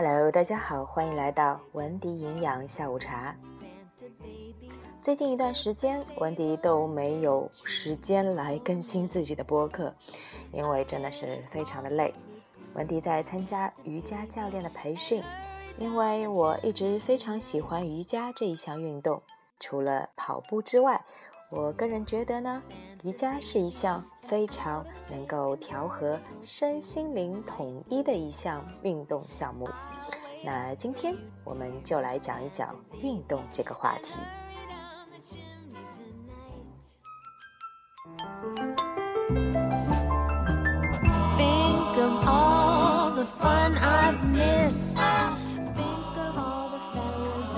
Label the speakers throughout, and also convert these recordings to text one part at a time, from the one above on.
Speaker 1: Hello，大家好，欢迎来到文迪营养下午茶。最近一段时间，文迪都没有时间来更新自己的播客，因为真的是非常的累。文迪在参加瑜伽教练的培训，因为我一直非常喜欢瑜伽这一项运动。除了跑步之外，我个人觉得呢，瑜伽是一项非常能够调和身心灵统一的一项运动项目。那今天我们就来讲一讲运动这个话题。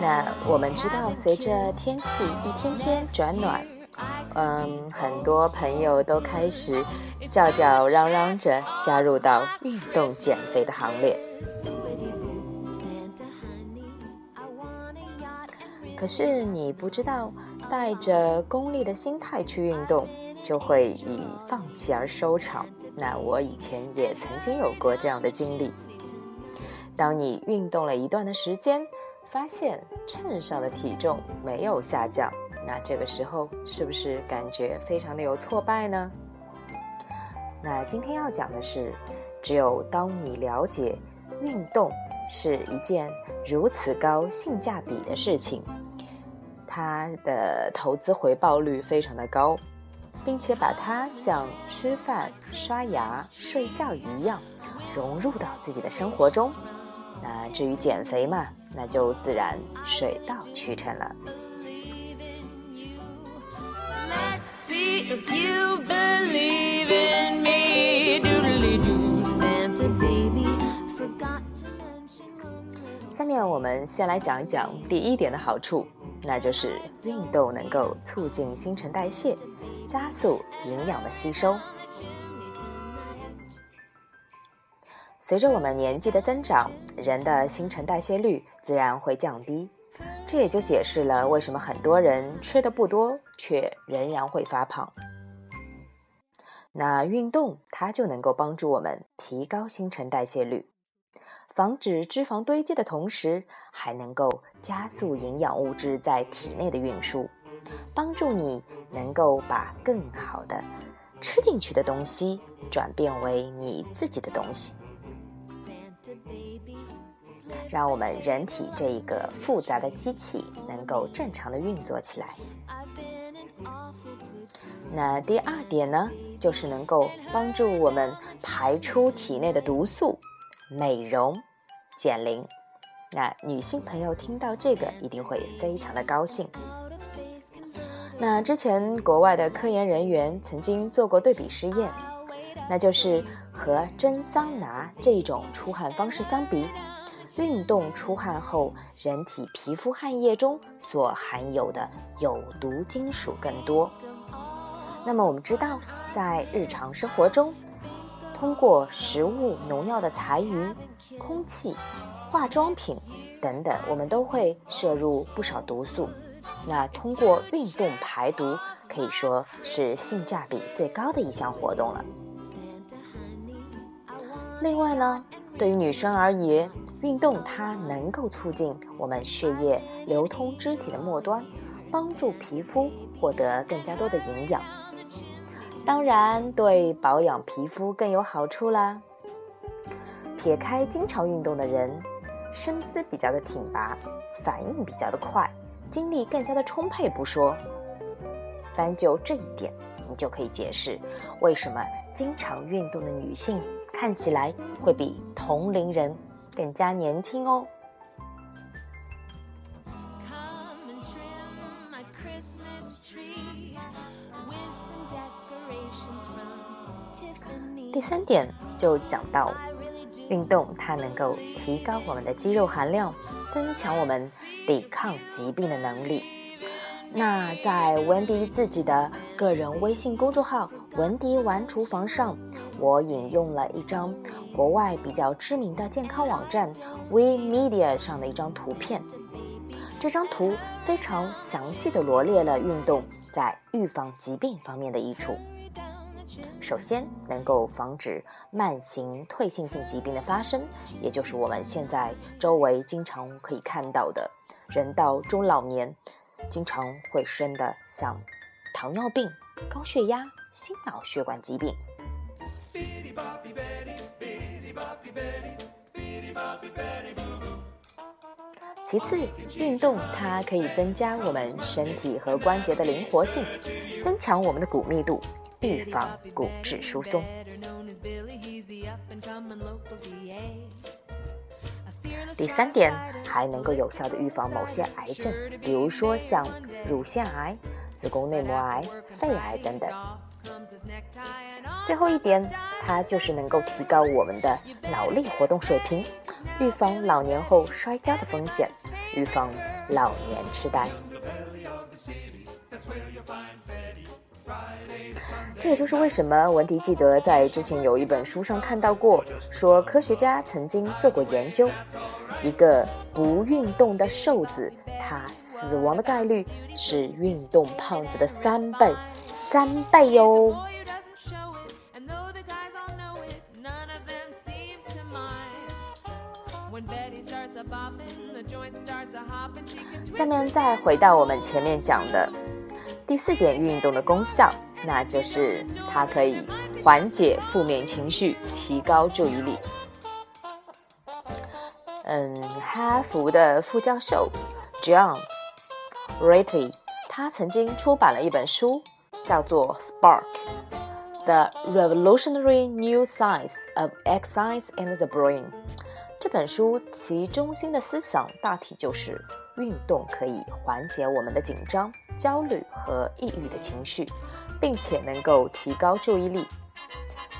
Speaker 1: 那我们知道，随着天气一天天转暖，嗯，很多朋友都开始叫叫嚷嚷着加入到运动减肥的行列。可是你不知道，带着功利的心态去运动，就会以放弃而收场。那我以前也曾经有过这样的经历。当你运动了一段的时间，发现秤上的体重没有下降，那这个时候是不是感觉非常的有挫败呢？那今天要讲的是，只有当你了解运动是一件如此高性价比的事情。它的投资回报率非常的高，并且把它像吃饭、刷牙、睡觉一样融入到自己的生活中。那至于减肥嘛，那就自然水到渠成了。下面我们先来讲一讲第一点的好处。那就是运动能够促进新陈代谢，加速营养的吸收。随着我们年纪的增长，人的新陈代谢率自然会降低，这也就解释了为什么很多人吃的不多，却仍然会发胖。那运动它就能够帮助我们提高新陈代谢率。防止脂肪堆积的同时，还能够加速营养物质在体内的运输，帮助你能够把更好的吃进去的东西转变为你自己的东西，让我们人体这一个复杂的机器能够正常的运作起来。那第二点呢，就是能够帮助我们排出体内的毒素。美容、减龄，那女性朋友听到这个一定会非常的高兴。那之前国外的科研人员曾经做过对比试验，那就是和蒸桑拿这种出汗方式相比，运动出汗后人体皮肤汗液中所含有的有毒金属更多。那么我们知道，在日常生活中，通过食物、农药的残余、空气、化妆品等等，我们都会摄入不少毒素。那通过运动排毒，可以说是性价比最高的一项活动了。另外呢，对于女生而言，运动它能够促进我们血液流通肢体的末端，帮助皮肤获得更加多的营养。当然，对保养皮肤更有好处啦。撇开经常运动的人，身姿比较的挺拔，反应比较的快，精力更加的充沛不说，单就这一点，你就可以解释为什么经常运动的女性看起来会比同龄人更加年轻哦。第三点就讲到，运动它能够提高我们的肌肉含量，增强我们抵抗疾病的能力。那在文迪自己的个人微信公众号“文迪玩厨房”上，我引用了一张国外比较知名的健康网站 We Media 上的一张图片。这张图非常详细的罗列了运动在预防疾病方面的益处。首先能够防止慢性退行性疾病的发生，也就是我们现在周围经常可以看到的，人到中老年经常会生的，像糖尿病、高血压、心脑血管疾病。其次，运动它可以增加我们身体和关节的灵活性，增强我们的骨密度，预防骨质疏松。第三点，还能够有效的预防某些癌症，比如说像乳腺癌、子宫内膜癌、肺癌等等。最后一点，它就是能够提高我们的脑力活动水平，预防老年后摔跤的风险，预防老年痴呆。这也就是为什么文迪记得在之前有一本书上看到过，说科学家曾经做过研究，一个不运动的瘦子，他死亡的概率是运动胖子的三倍，三倍哟。下面再回到我们前面讲的第四点运动的功效，那就是它可以缓解负面情绪，提高注意力。嗯，哈佛的副教授 John Ratey，他曾经出版了一本书，叫做《Spark: The Revolutionary New Science of Exercise and the Brain》。这本书其中心的思想大体就是，运动可以缓解我们的紧张、焦虑和抑郁的情绪，并且能够提高注意力。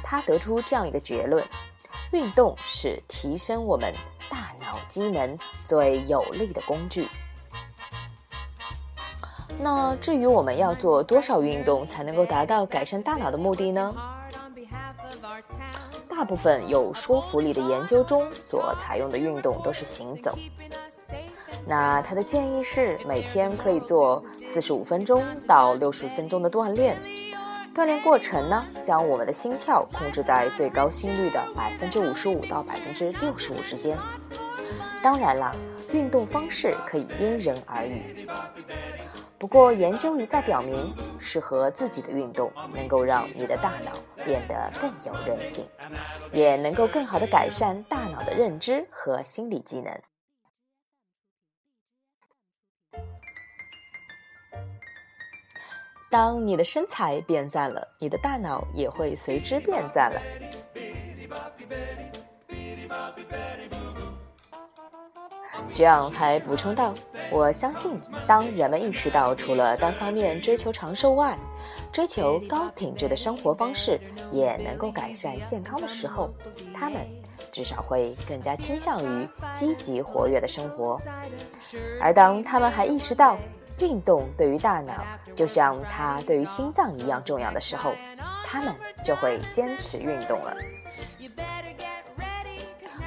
Speaker 1: 他得出这样一个结论：运动是提升我们大脑机能最有力的工具。那至于我们要做多少运动才能够达到改善大脑的目的呢？大部分有说服力的研究中所采用的运动都是行走。那他的建议是每天可以做四十五分钟到六十分钟的锻炼。锻炼过程呢，将我们的心跳控制在最高心率的百分之五十五到百分之六十五之间。当然了，运动方式可以因人而异。不过，研究一再表明，适合自己的运动能够让你的大脑变得更有韧性，也能够更好的改善大脑的认知和心理机能。当你的身材变赞了，你的大脑也会随之变赞了。这样还补充道：“我相信，当人们意识到除了单方面追求长寿外，追求高品质的生活方式也能够改善健康的时候，他们至少会更加倾向于积极活跃的生活。而当他们还意识到运动对于大脑就像它对于心脏一样重要的时候，他们就会坚持运动了。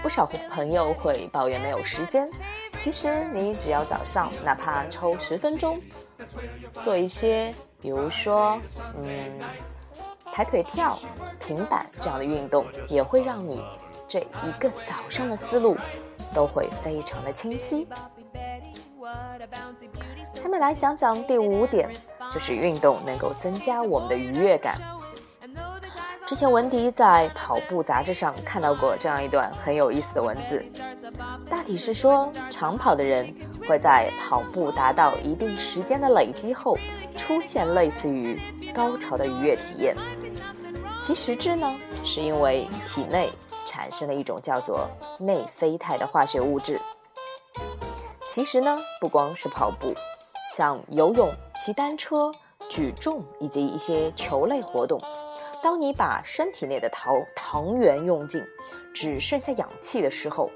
Speaker 1: 不少朋友会抱怨没有时间。”其实你只要早上哪怕抽十分钟，做一些，比如说，嗯，抬腿跳、平板这样的运动，也会让你这一个早上的思路都会非常的清晰。下面来讲讲第五点，就是运动能够增加我们的愉悦感。之前文迪在跑步杂志上看到过这样一段很有意思的文字，大体是说，长跑的人会在跑步达到一定时间的累积后，出现类似于高潮的愉悦体验。其实质呢，是因为体内产生了一种叫做内啡肽的化学物质。其实呢，不光是跑步，像游泳、骑单车、举重以及一些球类活动。当你把身体内的糖糖原用尽，只剩下氧气的时候，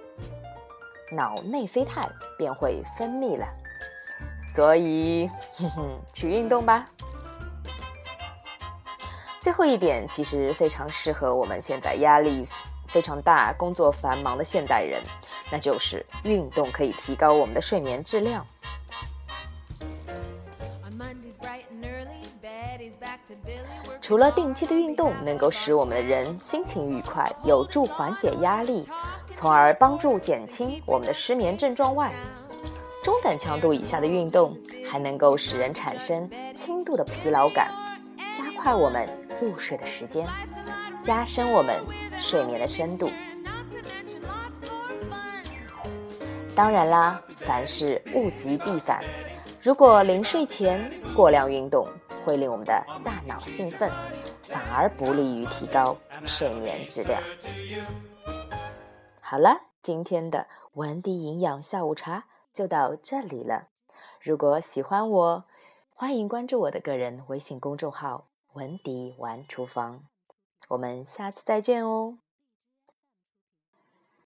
Speaker 1: 脑内啡肽便会分泌了。所以，哼哼，去运动吧。最后一点其实非常适合我们现在压力非常大、工作繁忙的现代人，那就是运动可以提高我们的睡眠质量。除了定期的运动能够使我们的人心情愉快，有助缓解压力，从而帮助减轻我们的失眠症状外，中等强度以下的运动还能够使人产生轻度的疲劳感，加快我们入睡的时间，加深我们睡眠的深度。当然啦，凡事物极必反，如果临睡前过量运动，会令我们的大脑兴奋，反而不利于提高睡眠质量。好了，今天的文迪营养下午茶就到这里了。如果喜欢我，欢迎关注我的个人微信公众号“文迪玩厨房”。我们下次再见哦。